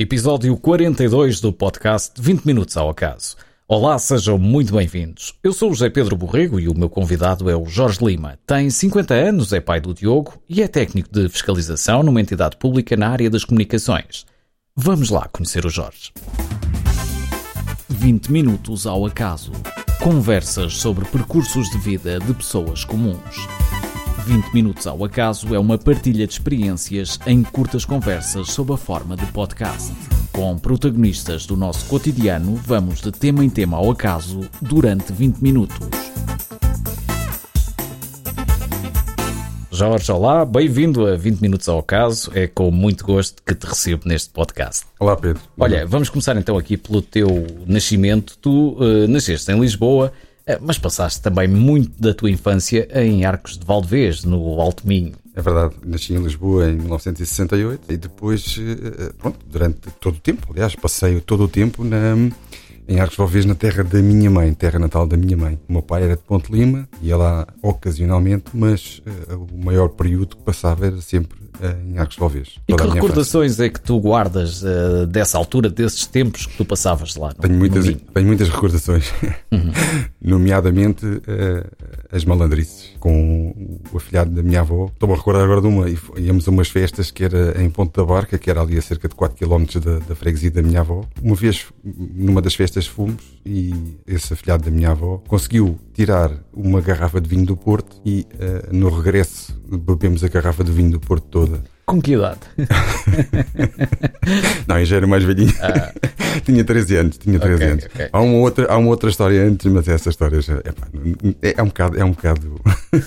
Episódio 42 do podcast 20 Minutos ao Acaso. Olá, sejam muito bem-vindos. Eu sou o José Pedro Borrego e o meu convidado é o Jorge Lima. Tem 50 anos, é pai do Diogo e é técnico de fiscalização numa entidade pública na área das comunicações. Vamos lá conhecer o Jorge. 20 Minutos ao Acaso. Conversas sobre percursos de vida de pessoas comuns. 20 Minutos ao Acaso é uma partilha de experiências em curtas conversas sob a forma de podcast. Com protagonistas do nosso cotidiano, vamos de tema em tema ao acaso durante 20 minutos. Jorge, olá, bem-vindo a 20 Minutos ao Acaso. É com muito gosto que te recebo neste podcast. Olá, Pedro. Olha, vamos começar então aqui pelo teu nascimento. Tu uh, nasceste em Lisboa mas passaste também muito da tua infância em Arcos de Valdevez, no Alto Minho. É verdade, nasci em Lisboa em 1968 e depois, eh, pronto, durante todo o tempo, aliás, passei todo o tempo na, em Arcos de Valdevez, na terra da minha mãe, terra natal da minha mãe. O meu pai era de Ponte Lima, ia lá ocasionalmente, mas uh, o maior período que passava era sempre em Arcos de Valdevez. E que recordações é que tu guardas uh, dessa altura, desses tempos que tu passavas lá? No, tenho, muitas, tenho muitas recordações, uhum. nomeadamente uh, as malandrices com o afilhado da minha avó. Estou-me a recordar agora de uma, íamos a umas festas que era em Ponte da Barca, que era ali a cerca de 4 km da, da freguesia da minha avó. Uma vez, numa das festas, fomos e esse afilhado da minha avó conseguiu tirar uma garrafa de vinho do Porto e uh, no regresso bebemos a garrafa de vinho do Porto toda. Com que idade? não, eu já era mais velhinho. Ah. tinha 13 anos, tinha 13 okay, anos. Okay. Há, uma outra, há uma outra história antes, mas essa história já, é, é um bocado. É um bocado...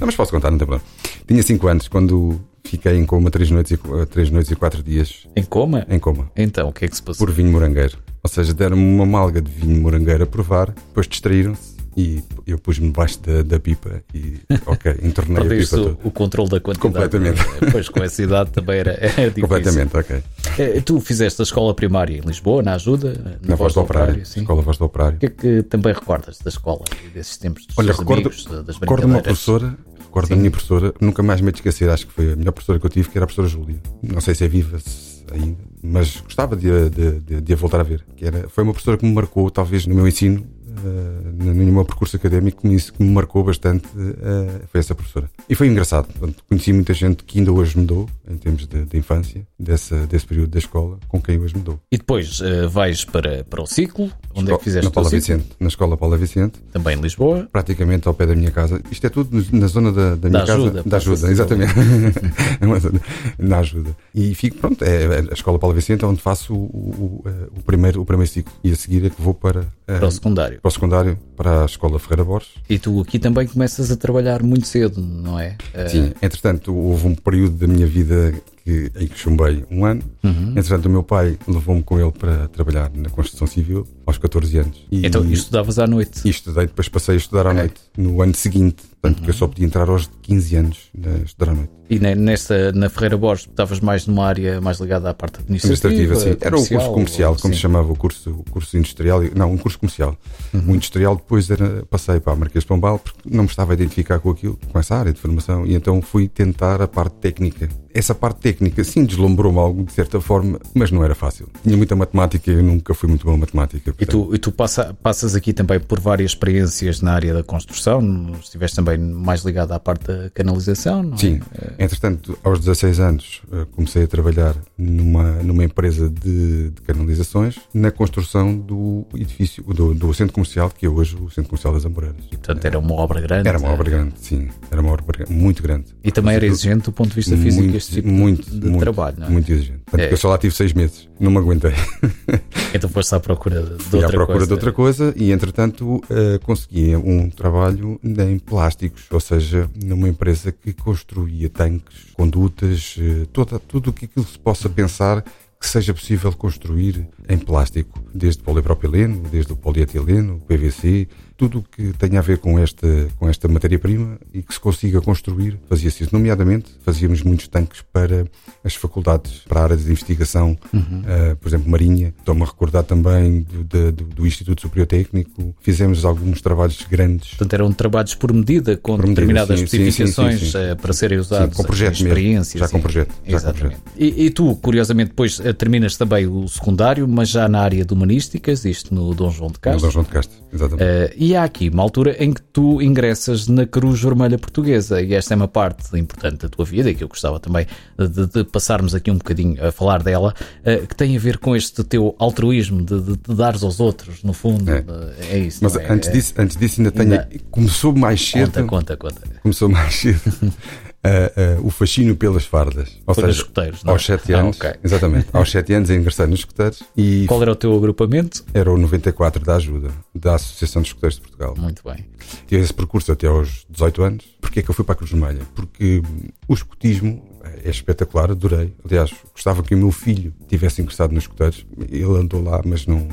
não, mas posso contar, não tem problema. Tinha 5 anos quando fiquei em coma 3 noites, e, 3 noites e 4 dias. Em coma? Em coma. Então, o que é que se passou? Por vinho morangueiro. Ou seja, deram-me uma malga de vinho morangueiro a provar, depois distraíram-se e eu pus-me debaixo da, da, pipa e, ok, entornei a pipa. O, o controle da quantidade. Completamente. Depois, com essa idade também era, era difícil. Completamente, ok. É, tu fizeste a escola primária em Lisboa, na Ajuda? Na, na Voz do Operário, operário Escola Voz do Operário. O que é que também recordas da escola desses tempos dos Olha, recordo, amigos, das recordo uma professora, recordo Sim. a minha professora, nunca mais me esquecer, acho que foi a melhor professora que eu tive, que era a professora Júlia. Não sei se é viva ainda, mas gostava de, de, de, de a voltar a ver. Que era, foi uma professora que me marcou, talvez, no meu ensino, no meu percurso académico que me, que me marcou bastante uh, foi essa professora. E foi engraçado. Portanto, conheci muita gente que ainda hoje me dou, em termos de, de infância, dessa, desse período da escola, com quem hoje me dou. E depois uh, vais para, para o ciclo? Onde Esco é que fizeste na Paula o Vicente, Na Escola Paula Vicente. Também em Lisboa? Praticamente ao pé da minha casa. Isto é tudo na zona da, da minha da casa. Ajuda, da ajuda, exatamente. na ajuda. E fico, pronto, é a Escola Paula Vicente, onde faço o, o, o, primeiro, o primeiro ciclo. E a seguir é que vou para, para o secundário. Para o secundário, para a Escola Ferreira Borges. E tu aqui também começas a trabalhar muito cedo, não é? Sim, entretanto, houve um período da minha vida que, em que chumbei um ano. Uhum. Entretanto, o meu pai levou-me com ele para trabalhar na construção civil aos 14 anos. E, então, e estudavas à noite? E estudei, depois passei a estudar à noite, no ano seguinte. Portanto, uhum. que eu só podia entrar aos 15 anos a estudar à noite. E nesta, na Ferreira Borges, estavas mais numa área mais ligada à parte administrativa? Administrativa, sim. Era o curso comercial, como sim. se chamava o curso, o curso industrial. Não, um curso comercial. Uhum. O industrial depois era, passei para a Marquês de Pombal porque não me estava a identificar com aquilo, com essa área de formação, e então fui tentar a parte técnica essa parte técnica, sim, deslumbrou-me algo de certa forma, mas não era fácil. Tinha muita matemática e eu nunca fui muito bom em matemática. E tu, e tu passa, passas aqui também por várias experiências na área da construção, estiveste também mais ligado à parte da canalização, não é? Sim, é? entretanto, aos 16 anos eh, comecei a trabalhar numa, numa empresa de, de canalizações na construção do edifício, do, do, centro comercial, que é hoje o Centro Comercial das Amoreiras. E, portanto, era uma obra grande? Era uma é? obra grande, sim, era uma obra muito grande. E também era exigente do ponto de vista físico? Este tipo muito, de, de muito, trabalho, não é? Muito exigente. Tanto é. eu só lá tive seis meses, não me aguentei. Então foste à procura de Fui outra à procura coisa. de outra coisa e, entretanto, uh, consegui um trabalho em plásticos, ou seja, numa empresa que construía tanques, condutas, uh, toda, tudo o que aquilo se possa pensar que seja possível construir em plástico, desde polipropileno, desde o polietileno, PVC, tudo o que tenha a ver com esta, com esta matéria-prima e que se consiga construir, fazia-se isso. Nomeadamente, fazíamos muitos tanques para as faculdades, para a área de investigação, uhum. uh, por exemplo, Marinha. Estou-me a recordar também do, do, do, Instituto Superior Técnico. Fizemos alguns trabalhos grandes. Portanto, eram trabalhos por medida, com por determinadas medida, sim, especificações sim, sim, uh, para serem usados com projeto experiências. Mesmo. Já com projeto. Já Exatamente. Com projeto. E, e, tu, curiosamente, depois uh, terminas também o secundário, mas já na área de humanísticas, isto no Dom João de Castro. No Dom João de Castro, exatamente. Uh, e há aqui uma altura em que tu ingressas na Cruz Vermelha Portuguesa e esta é uma parte importante da tua vida e que eu gostava também de, de passarmos aqui um bocadinho a falar dela, uh, que tem a ver com este teu altruísmo de, de, de dares aos outros, no fundo. É, é isso. Mas é? antes, disso, antes disso ainda tenho. Ainda... Começou mais cedo. Conta, conta, conta. Começou mais cedo. Uh, o fascínio pelas fardas. Ou Foi seja, escuteiros, não? aos 7 ah, anos. Ah, okay. Exatamente. aos 7 anos ingressei nos escuteiros. E Qual era o teu agrupamento? Era o 94 da Ajuda, da Associação dos Escuteiros de Portugal. Muito bem. Tive esse percurso até aos 18 anos. Porquê é que eu fui para a Cruz Vermelha? Porque o escutismo é espetacular, adorei. Aliás, gostava que o meu filho tivesse ingressado nos escuteiros. Ele andou lá, mas não,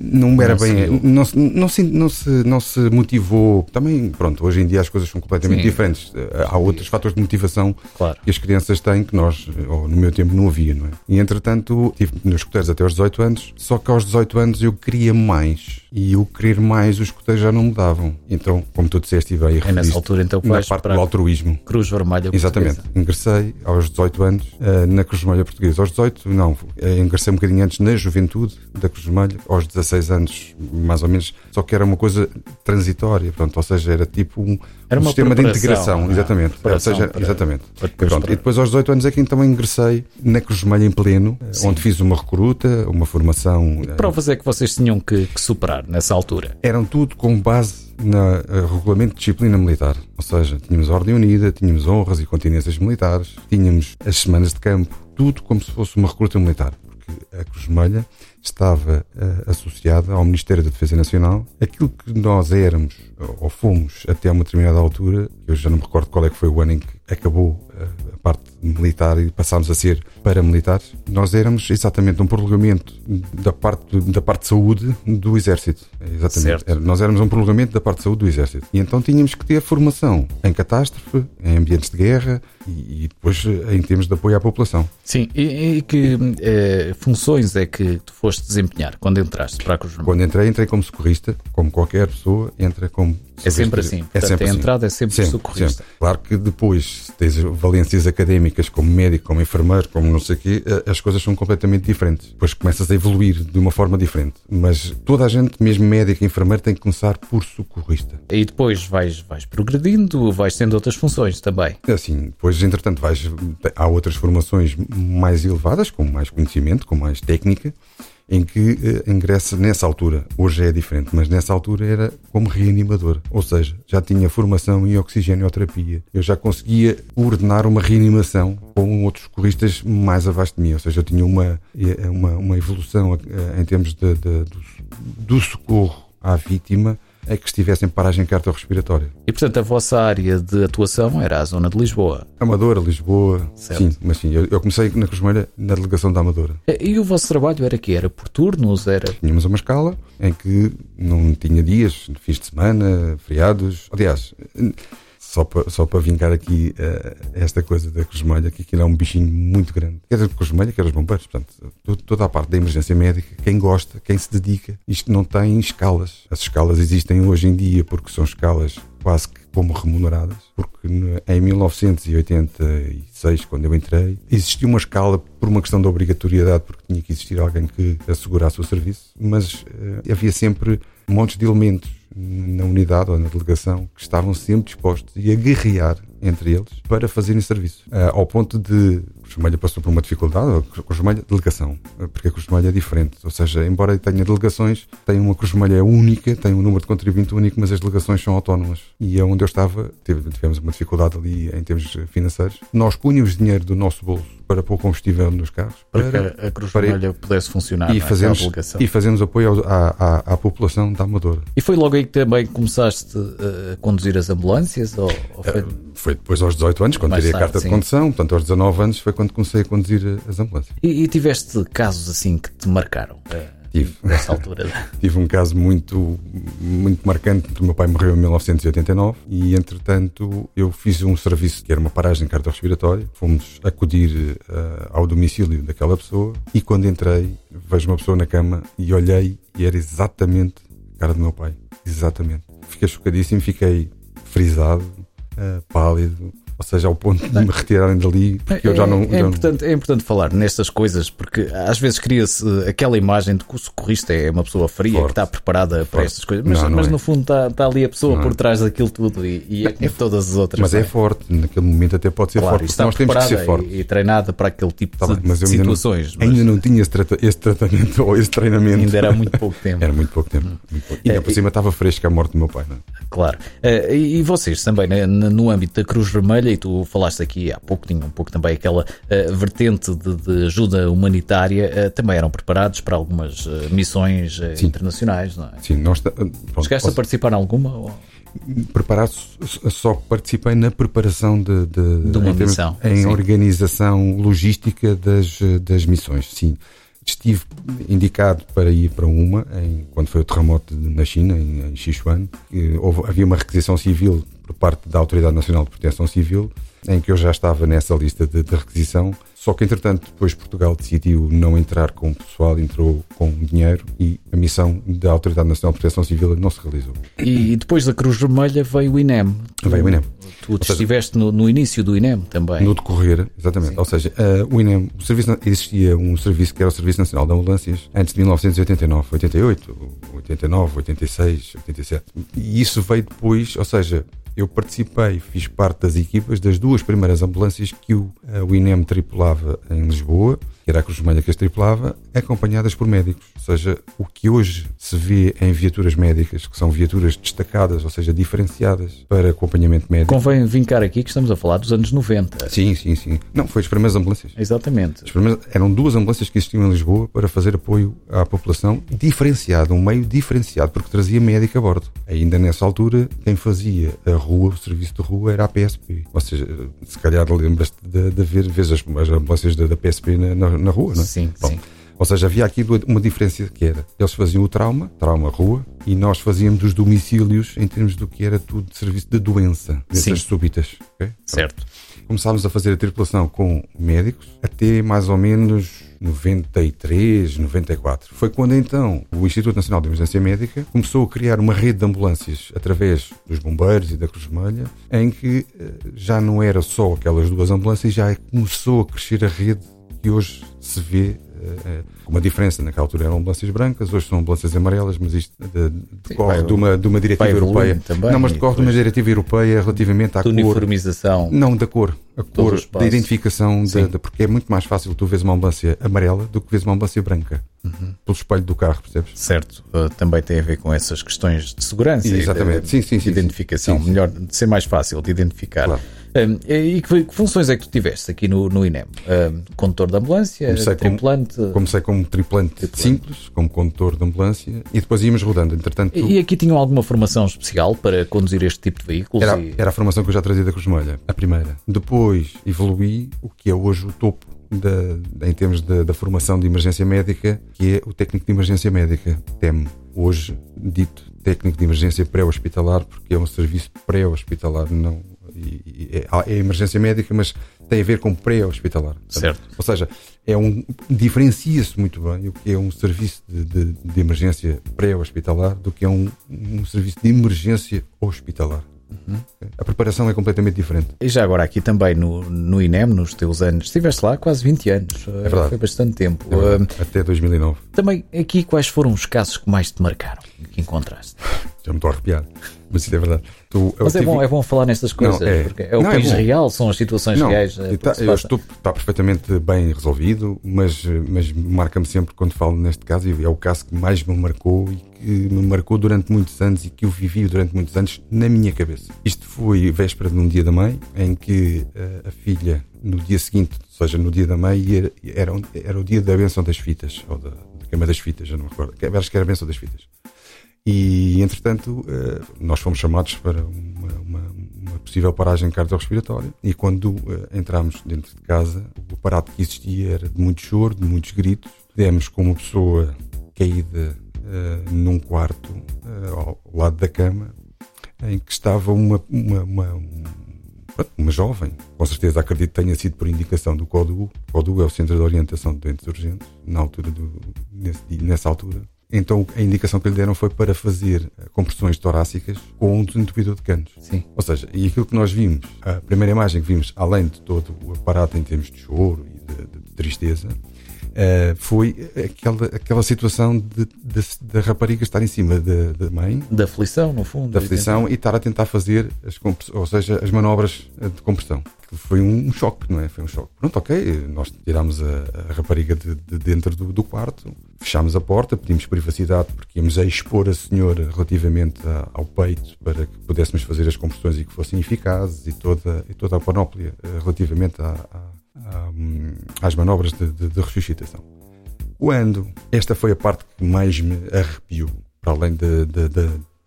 não era não bem. Não, não, se, não, se, não se motivou. Também, pronto, hoje em dia as coisas são completamente Sim. diferentes. Há outros fatores de motivação claro. que as crianças têm que nós, ou no meu tempo, não havia, não é? E entretanto, tive nos escuteiros até aos 18 anos, só que aos 18 anos eu queria mais. E o querer mais, os escuteiros já não me davam. Então, como tu disseste, e bem, é nessa altura então na parte do altruísmo. Cruz Vermelha Exatamente. Ingressei aos 18 anos uh, na Cruz Vermelha Portuguesa. Aos 18, não, uh, ingressei um bocadinho antes na juventude da Cruz Vermelha, aos 16 anos, mais ou menos, só que era uma coisa transitória, pronto, ou seja, era tipo um, era um sistema de integração, é? exatamente. Ou seja, para, exatamente. Para depois pronto, para... E depois aos 18 anos é que então ingressei na Cruz Vermelha em pleno, Sim. onde fiz uma recruta, uma formação. Que provas é que vocês tinham que, que superar nessa altura? Eram tudo com base no eh, regulamento de disciplina militar. Ou seja, tínhamos ordem unida, tínhamos honras e continências militares, tínhamos as semanas de campo, tudo como se fosse uma recruta militar. Porque a Cruz Vermelha estava uh, associada ao Ministério da Defesa Nacional. Aquilo que nós éramos, ou fomos até uma determinada altura, eu já não me recordo qual é que foi o ano em que acabou uh, a parte militar e passámos a ser paramilitares, nós éramos exatamente um prolongamento da parte, da parte de saúde do Exército. Exatamente. Era, nós éramos um prolongamento da parte de saúde do Exército. E então tínhamos que ter formação em catástrofe, em ambientes de guerra e, e depois em termos de apoio à população. Sim, e, e que eh, funções é que tu foste desempenhar quando entraste para a Cruz Quando entrei, entrei como socorrista, como qualquer pessoa entra como é sempre assim. É Portanto, sempre a assim. entrada é sempre, sempre socorrista. Sempre. Claro que depois tens valências académicas como médico, como enfermeiro, como não sei o quê, eh, as coisas são completamente diferentes. Depois começas a evoluir de uma forma diferente. Mas toda a gente, mesmo médico e enfermeiro, tem que começar por socorrista. E depois vais, vais progredindo, vais tendo outras funções também. É assim, depois, entretanto, vais, há outras formações mais elevadas, com mais conhecimento, com mais técnica em que eh, ingressa nessa altura. Hoje é diferente, mas nessa altura era como reanimador, ou seja, já tinha formação em oxigênio-terapia. Eu já conseguia coordenar uma reanimação com outros corristas mais abaixo de mim, ou seja, eu tinha uma, uma, uma evolução eh, em termos de, de, do, do socorro à vítima é que estivessem paragem cardiorrespiratória. E portanto a vossa área de atuação era a zona de Lisboa? Amadora, Lisboa, certo. sim, mas sim, eu, eu comecei na Cruz na delegação da Amadora. E o vosso trabalho era que Era por turnos? Era... Tínhamos uma escala em que não tinha dias, fins de semana, feriados, aliás só para, só para vingar aqui uh, esta coisa da Cruzmelha, que aquilo é um bichinho muito grande. Quer dizer, Cruzmelha, quer os bombeiros. Portanto, toda a parte da emergência médica, quem gosta, quem se dedica, isto não tem escalas. As escalas existem hoje em dia porque são escalas quase que como remuneradas, porque em 1986, quando eu entrei, existia uma escala por uma questão de obrigatoriedade, porque tinha que existir alguém que assegurasse o serviço, mas uh, havia sempre montes de elementos na unidade ou na delegação que estavam sempre dispostos a guerrear entre eles para fazerem serviço. Uh, ao ponto de Costumelha passou por uma dificuldade, a Costumelha, delegação, porque a Costumelha é diferente. Ou seja, embora tenha delegações, tem uma Costumelha única, tem um número de contribuinte único, mas as delegações são autónomas. E é onde eu estava, tivemos uma dificuldade ali em termos financeiros. Nós punhamos dinheiro do nosso bolso para pôr combustível nos carros. Para, para que a Cruz Vermelha pudesse funcionar. E, é? fazemos, e fazemos apoio à, à, à, população da Amadora. E foi logo aí que também começaste a conduzir as ambulâncias? Ou, ou foi... Uh, foi... depois aos 18 anos, quando tirei a carta sim. de condução. Portanto, aos 19 anos foi quando comecei a conduzir as ambulâncias. E, e tiveste casos assim que te marcaram? Tive. nessa altura. Tive um caso muito, muito marcante. O meu pai morreu em 1989 e, entretanto, eu fiz um serviço que era uma paragem cardiorrespiratória. Fomos acudir uh, ao domicílio daquela pessoa e, quando entrei, vejo uma pessoa na cama e olhei e era exatamente a cara do meu pai. Exatamente. Fiquei chocadíssimo, fiquei frisado, pálido, ou seja, ao ponto de me retirarem dali, porque é, eu já não. É, já importante, não... é importante falar nestas coisas, porque às vezes cria-se aquela imagem de que o socorrista é uma pessoa fria, Forte. que está preparada Forte. para estas coisas, mas, não, não mas é. no fundo está, está, ali a pessoa por trás daquilo tudo e, e é como todas as outras. Mas é, é forte, naquele momento até pode ser claro, forte, está nós temos que ser forte. E, e treinada para aquele tipo tá de, bem, de situações. Ainda não, mas... ainda não tinha esse, trata esse, tratamento ou esse treinamento. Ainda era muito pouco tempo. Era muito pouco tempo. Muito pouco. E ainda por cima estava fresca a morte do meu pai. Não? Claro. Uh, e vocês também, né, no âmbito da Cruz Vermelha, e tu falaste aqui há pouco, tinha um pouco também aquela uh, vertente de, de, ajuda humanitária, uh, também eram preparados para algumas uh, missões internacionais, não é? Sim, nós. Pronto, Chegaste posso... a participar em alguma? Ou... Preparado, só participei na preparação de, de, de uma em, missão. Em sim. organização logística das, das missões, sim estive indicado para ir para uma, em, quando foi o terremoto na China, em, em Sichuan, houve, havia uma requisição civil por parte da Autoridade Nacional de Proteção Civil em que eu já estava nessa lista de, de requisição. Só que, entretanto, depois Portugal decidiu não entrar com o pessoal, entrou com dinheiro e a missão da Autoridade Nacional de Proteção Civil não se realizou. E depois da Cruz Vermelha veio o INEM. Veio o INEM. Tu seja, estiveste no, no, início do INEM também. No decorrer, exatamente. Sim. Ou seja, uh, o INEM, o serviço, existia um serviço que era o Serviço Nacional de Ambulâncias antes de 1989, 88, 89, 86, 87. E isso veio depois, ou seja, eu participei, fiz parte das equipas das duas primeiras ambulâncias que o, eh, o INEM tripulava em Lisboa que era a Cruz Vermelha que as tripulava, acompanhadas por médicos. Ou seja, o que hoje se vê em viaturas médicas, que são viaturas destacadas, ou seja, diferenciadas para acompanhamento médico. Convém vincar aqui que estamos a falar dos anos 90. Sim, sim, sim. Não, foi as primeiras ambulâncias. Exatamente. Primeiras, eram duas ambulâncias que existiam em Lisboa para fazer apoio à população diferenciado, um meio diferenciado, porque trazia médico a bordo. Ainda nessa altura, quem fazia a rua, o serviço de rua, era a PSP. Ou seja, se calhar lembras-te de, de ver, ver as, as ambulâncias da, da PSP na, na na rua, não é? Sim, Bom, sim. Ou seja, havia aqui uma diferença que era, eles faziam o trauma, trauma rua, e nós fazíamos os domicílios em termos do que era tudo de serviço de doença, dessas súbitas. Okay? Certo. Começámos a fazer a tripulação com médicos até mais ou menos 93, 94. Foi quando então o Instituto Nacional de Emergência Médica começou a criar uma rede de ambulâncias através dos bombeiros e da Cruz Vermelha, em que eh, já não era só aquelas duas ambulâncias, já começou a crescer a rede que hoje se vê uh, uma diferença. Naquela altura eram ambulâncias brancas, hoje são ambulâncias amarelas, mas isto decorre de, uma, de uma diretiva europeia. Também, não, mas decorre de uma diretiva europeia relativamente à de cor. uniformização. Não, da cor. A cor da identificação, de, de, porque é muito mais fácil tu vês uma ambulância amarela do que vês uma ambulância branca. Uhum. Pelo espelho do carro, percebes? Certo. Uh, também tem a ver com essas questões de segurança. Exatamente. De, sim, sim, sim, de identificação. Sim, sim. Melhor, de ser mais fácil de identificar. Claro. Um, e que, que, funções é que tu tiveste aqui no, no INEM? Um, condutor de ambulância, comecei tripulante? Como, comecei como tripulante, tripulante, simples, como condutor de ambulância e depois íamos rodando. Entretanto, e, e aqui tinham alguma formação especial para conduzir este tipo de veículos? Era, e... era a formação que eu já trazia da Cruz Molha, a primeira. Depois evoluí o que é hoje o topo da, em termos da formação de emergência médica, que é o técnico de emergência médica, TEM. Hoje, dito técnico de emergência pré-hospitalar, porque é um serviço pré-hospitalar, não é, é emergência médica, mas tem a ver com pré-hospitalar. Certo. Ou seja, é um diferencia-se muito bem o que é um serviço de, de, de emergência pré-hospitalar do que é um, um serviço de emergência hospitalar. Uhum. A preparação é completamente diferente. E já agora aqui também no, no INEM, nos teus anos, estiveste lá quase 20 anos. É verdade. Foi bastante tempo. É Até 2009. Também aqui quais foram os casos que mais te marcaram, que encontraste? Já me estou a arrepiar, mas isso é verdade. Tu, mas é, tive... bom, é bom falar nestas coisas, não, é, porque é o não, é país é real, são as situações não, reais. Está, eh, eu estou, está perfeitamente bem resolvido, mas, mas marca-me sempre quando falo neste caso, e é o caso que mais me marcou e que me marcou durante muitos anos e que eu vivi durante muitos anos na minha cabeça. Isto foi véspera de um dia da mãe, em que a, eh, a filha, no dia seguinte, ou seja, no dia da mãe, era, era, era o dia da benção das fitas, ou da, da queima das fitas, eu não me recordo, acho que era a benção das fitas. E, entretanto, eh, nós fomos chamados para uma, uma, uma possível paragem cardiorrespiratória. E quando eh, entramos dentro de casa, o aparato que existia era de muito choro, de muitos gritos. Demos com uma pessoa caída uh, num quarto uh, ao lado da cama em que estava uma, uma, uma, uma, jovem, com certeza acredito que tenha sido por indicação do CODU. O CODU é o Centro de Orientação de Doentes Urgentes, na altura do, nesse, nessa altura. Então a indicação que lhe deram foi para fazer eh, compressões torácicas com um desentupidor de canos. Sim. Ou seja, e aquilo que nós vimos, a primeira imagem que vimos, além de todo o aparato em termos de choro e de, de, de tristeza, Uh, foi aquela, aquela situação da rapariga estar em cima da mãe. Da aflição, no fundo. Da aflição e estar a tentar fazer, as, ou seja, as manobras de compressão. Foi um, choque, não é? Foi um choque. Pronto, ok, nós tirámos a, a rapariga de, de dentro do, do, quarto, fechámos a porta, pedimos privacidade porque íamos a expor a senhora relativamente a, ao peito para que pudéssemos fazer as compressões e que fossem eficazes e toda, e toda a panóplia eh, relativamente à, às manobras de, de, de ressuscitação. Quando esta foi a parte que mais me arrepiou, para além de,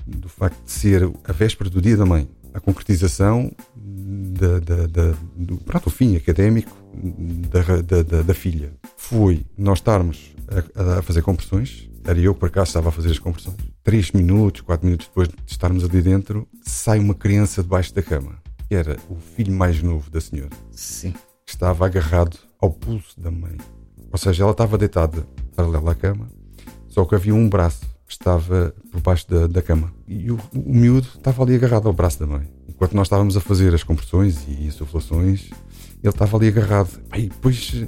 do facto de ser a véspera do Dia da Mãe, a concretização da, da, do pronto, fim académico da, filha foi nós estarmos a, a, fazer compressões. Era eu para cá estava a fazer as compressões. Três minutos, quatro minutos depois de estarmos ali dentro, sai uma criança debaixo da cama. Era o filho mais novo da senhora. Sim estava agarrado ao pulso da mãe. Ou seja, ela estava deitada paralela à cama, só que havia um braço que estava por baixo da, da cama. E o, o miúdo estava ali agarrado ao braço da mãe. Enquanto nós estávamos a fazer as compressões e insuflações, ele estava ali agarrado. E depois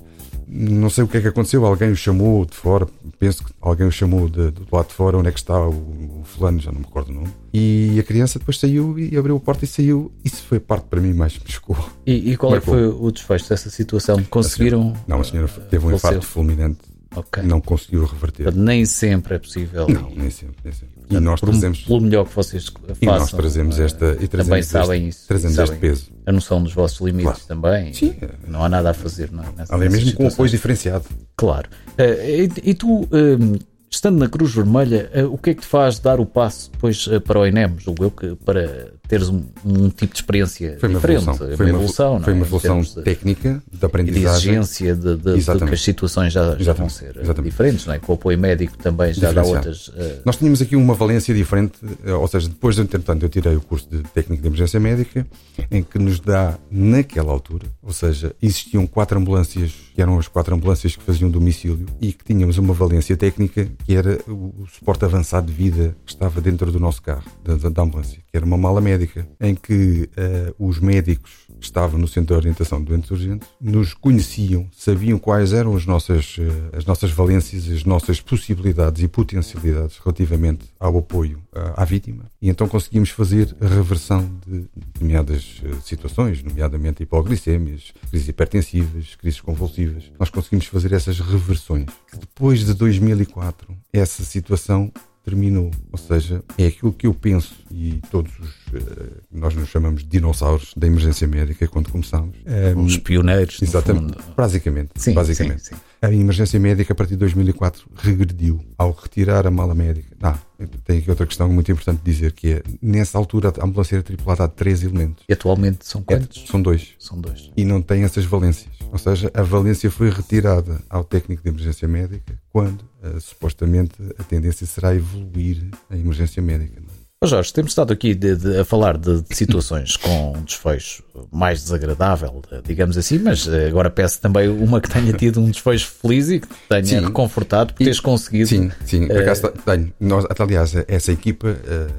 não sei o que é que aconteceu, alguém o chamou de fora, penso que alguém o chamou de, do lado de fora, onde é que está o, o, fulano, já não me recordo o nome. E a criança depois saiu e abriu a porta e saiu. Isso foi a parte para mim mais me chocou. E, e qual é que foi o desfecho dessa situação? Conseguiram? A senhora, não, a senhora teve um infarto fulminante Okay. Não conseguiu reverter. nem sempre é possível. Não, nem sempre. Nem sempre. Portanto, e nós trazemos. Pelo melhor que vocês façam. E nós trazemos esta. E trazemos também sabem isso. Trazemos sabem este peso. A noção dos vossos limites claro. também. Sim. Não há nada a fazer. Não, nessa, Ali mesmo com apoio diferenciado. Claro. Uh, e, e, tu. Uh, estando na Cruz Vermelha, uh, o que é que te faz dar o passo depois para o INEM? Julgo eu que para teres um, um, tipo de experiência foi uma diferente. Evolução. Foi uma evolução. Foi uma evolução de, técnica, de aprendizagem. De exigência de, de, de, que as situações já, já vão ser eh, Exatamente. diferentes, não é? Com o apoio médico também já dá outras. Uh... Nós tínhamos aqui uma valência diferente, eh, ou seja, depois de, entretanto, eu tirei o curso de técnico de emergência médica, em que nos dá, naquela altura, ou seja, existiam quatro ambulâncias, que eram as quatro ambulâncias que faziam domicílio, e que tínhamos uma valência técnica, que era o, o suporte avançado de vida que estava dentro do nosso carro, da, da ambulância, que era uma mala médica, em que uh, os médicos que estavam no Centro de Orientação de Doentes Urgentes nos conheciam, sabiam quais eram as nossas, uh, as nossas valências, as nossas possibilidades e potencialidades relativamente ao apoio uh, à vítima, e então conseguimos fazer a reversão de determinadas situações, nomeadamente hipoglicémias, crises hipertensivas, crises convulsivas. Nós conseguimos fazer essas reversões. Depois de 2004, essa situação terminou. Ou seja, é aquilo que eu penso e todos os, uh, nós nos chamamos de dinossauros da emergência médica quando começamos. Um, os pioneiros. Exatamente. Basicamente. Sim, basicamente. Sim, sim. A emergência médica a partir de 2004 regrediu ao retirar a mala médica. Ah, tem aqui outra questão muito importante de dizer que é nessa altura a ambulância era tripulada de três elementos. E atualmente são quantos? É, são dois. São dois. E não tem essas valências. Ou seja, a valência foi retirada ao técnico de emergência médica quando uh, supostamente a tendência será evoluir a emergência médica. Não? Oh Jorge, temos estado aqui de, de, a falar de, de situações com um desfecho mais desagradável, digamos assim, mas eh, agora peço também uma que tenha tido um desfecho feliz e que tenha sim. reconfortado por teres conseguido. Sim, sim, por acaso uh, tenho. Nós, aliás, essa equipa uh,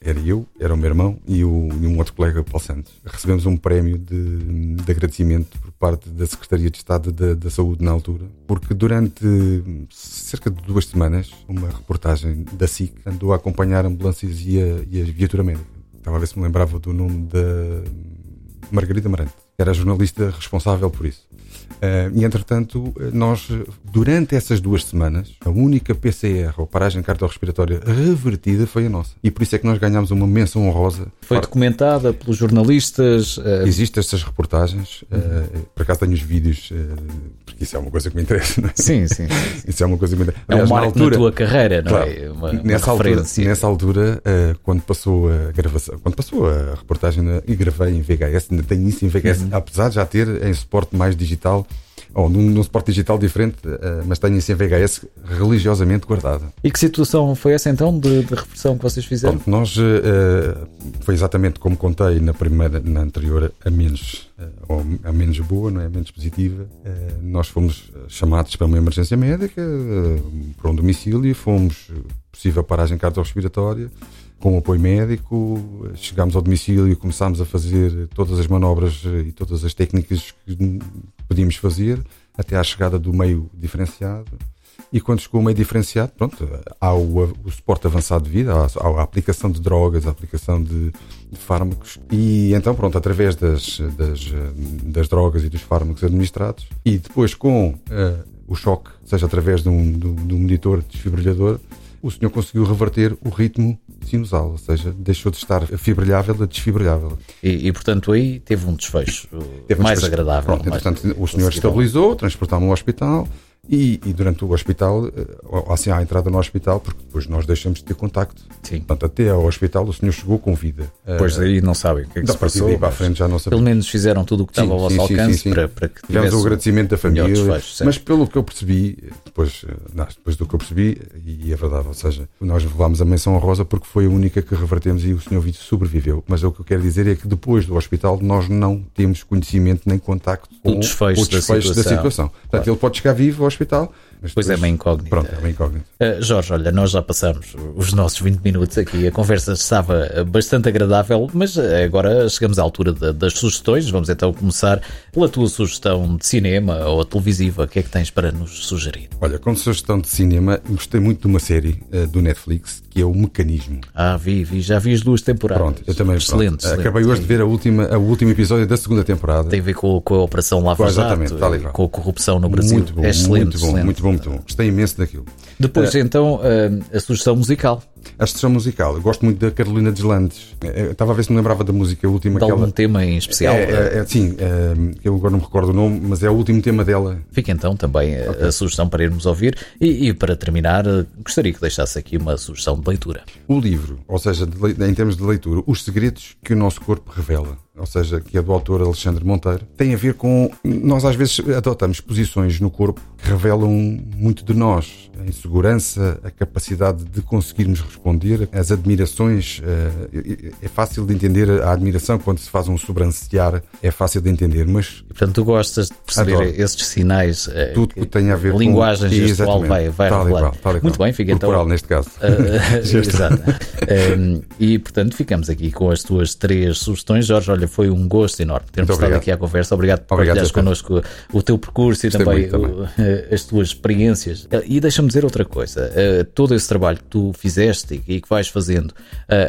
era eu, era o meu irmão e, o, e um outro colega, Paulo Santos. Recebemos um prémio de, de agradecimento por parte da Secretaria de Estado da, da, Saúde na altura, porque durante cerca de duas semanas, uma reportagem da SIC andou a acompanhar ambulâncias e a, e a viatura médica. Estava a ver se me lembrava do nome da Margarida Marante, era a jornalista responsável por isso. Uh, e entretanto, nós, durante essas duas semanas, a única PCR ou paragem cardiorrespiratória revertida foi a nossa. E por isso é que nós ganhámos uma menção honrosa. Foi documentada pelos jornalistas. Uh... Existem estas reportagens. Uh, por acaso tenho os vídeos, porque isso é uma coisa que me interessa. Não é? Sim, sim, sim. Isso é uma coisa que me interessa. Aliás, é um marco altura, na tua carreira, não claro, é? Uma, nessa, uma altura, nessa altura, quando passou a gravação, quando passou a reportagem, e gravei em VHS, ainda tenho isso em VHS, uhum. apesar de já ter em suporte mais digital ou num, num suporte digital diferente, uh, mas tenho isso em VHS religiosamente guardada. E que situação foi essa então de, de repressão que vocês fizeram? Pronto, nós uh, foi exatamente como contei na primeira, na anterior, a menos, ou a menos boa, não é? A menos positiva. nós fomos chamados para uma emergência médica, para um domicílio, fomos possível paragem cardiorrespiratória com apoio médico, chegámos ao domicílio e começámos a fazer todas as manobras e todas as técnicas que podíamos fazer, até à chegada do meio diferenciado. E quando chegou o meio diferenciado, pronto, há o, o suporte avançado de vida, há, a aplicação de drogas, a aplicação de, de fármacos. E então, pronto, através das, das, das, drogas e dos fármacos administrados, e depois com uh, o choque, seja através de um, de um monitor desfibrilhador, o senhor conseguiu reverter o ritmo sinusal, ou seja, deixou de estar fibrilhável a desfibrilhável. E, e portanto, aí teve um desfecho teve mais desfecho. agradável. Pronto, mais portanto, o senhor estabilizou, transportámos ao hospital e, e, durante o hospital, eh, assim à entrada no hospital, porque depois nós deixamos de ter contacto. Sim. Portanto, até ao hospital o senhor chegou com vida. Pois eh, aí não sabem o que é que se passou. Para a frente já não Pelo menos fizeram tudo o que estava ao vosso sim, alcance sim, para, para que tivesse o agradecimento da família. Desfecho, mas pelo que eu percebi, depois, eh, não, depois do que eu percebi, e é verdade, ou seja, nós levámos a menção rosa porque foi a única que revertemos e o senhor Vítor sobreviveu. Mas o que eu quero dizer é que depois do hospital nós não temos conhecimento nem contacto com o desfecho, o desfecho da, situação. Da situação. Portanto, claro. ele pode chegar vivo ao hospital hospital mas pois é, uma incógnita. Pronto, é uma incógnita. Uh, Jorge, olha, nós já passamos os nossos 20 minutos aqui, a conversa estava bastante agradável, mas agora chegamos à altura de, das sugestões. Vamos então começar pela tua sugestão de cinema ou televisiva. O que é que tens para nos sugerir? Olha, como sugestão de cinema, gostei muito de uma série uh, do Netflix que é o Mecanismo. Ah, vi, vi, já vi as duas temporadas. Pronto, eu também. Excelente, excelente. Acabei hoje de ver a última, a último episódio da segunda temporada. Tem a ver com, com a Operação Lava Jato, com a corrupção no Brasil. Muito bom, é excelente, muito bom, excelente. muito bom, bom. Gostei imenso daquilo. Depois, uh, então, uh, a sugestão musical. A sugestão musical. Eu gosto muito da Carolina Deslandes. Eh, eu estava a ver se me lembrava da música última. De algum ela... tema em especial? É, é, é, sim, eu agora não me recordo o nome, mas é o último tema dela. Fica então também okay. a sugestão para irmos ouvir. E, e, para terminar, gostaria que deixasse aqui uma sugestão de leitura. O livro, ou seja, de, em termos de leitura, Os Segredos que o Nosso Corpo Revela ou seja, que é do autor Alexandre Monteiro, tem a ver com. Nós às vezes adotamos posições no corpo que revelam muito de nós, a insegurança, a capacidade de conseguirmos responder, as admirações. Eh, é fácil de entender a admiração quando se faz um sobrancear, é fácil de entender, mas. Portanto, tu gostas de perceber adoro. esses sinais. Eh, Tudo que tem a ver linguagem com. Linguagem gestual vai, vai tal revelar. Muito bem, fica Corporal, então. neste caso. Uh, exato. um, e, portanto, ficamos aqui com as tuas três sugestões. Jorge, olha, foi um gosto enorme termos estado aqui à conversa. Obrigado por obrigado partilhares connosco o teu percurso e também, também. O, as tuas experiências. E deixa-me dizer outra coisa: todo esse trabalho que tu fizeste e que vais fazendo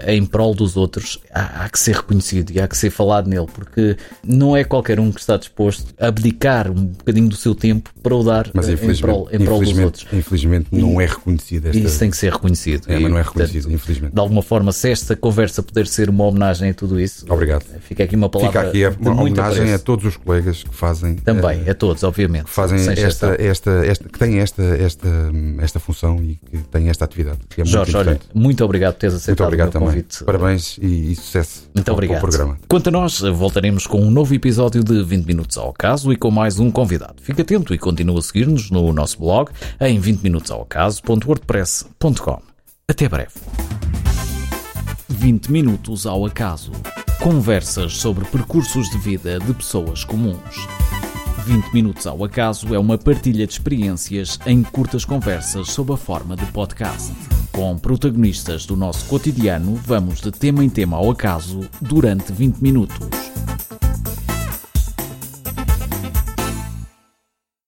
em prol dos outros, há, há que ser reconhecido e há que ser falado nele, porque não é qualquer um que está disposto a abdicar um bocadinho do seu tempo para o dar mas, em, prol, em prol dos outros. Infelizmente não é reconhecido. Esta... Isso tem que ser reconhecido. É, mas não é reconhecido, Portanto, infelizmente. De alguma forma, se esta conversa puder ser uma homenagem a tudo isso, Obrigado. fica aqui uma palavra. Fica aqui uma homenagem a todos os colegas que fazem. Também, uh, a todos, obviamente. Que fazem esta, esta, esta, que têm esta, esta, esta função e que têm esta atividade. Que é Jorge, muito olha, muito obrigado por teres aceitado muito obrigado o meu convite. Parabéns e, e sucesso muito com, obrigado. com o programa. Quanto a nós, voltaremos com um novo episódio de 20 Minutos ao Caso e com mais um convidado. Fique atento e continue a seguir-nos no nosso blog em 20minutosaocaso.wordpress.com. Até breve. 20 Minutos ao Acaso. Conversas sobre percursos de vida de pessoas comuns. 20 Minutos ao Acaso é uma partilha de experiências em curtas conversas sob a forma de podcast. Com protagonistas do nosso cotidiano, vamos de tema em tema ao acaso durante 20 minutos.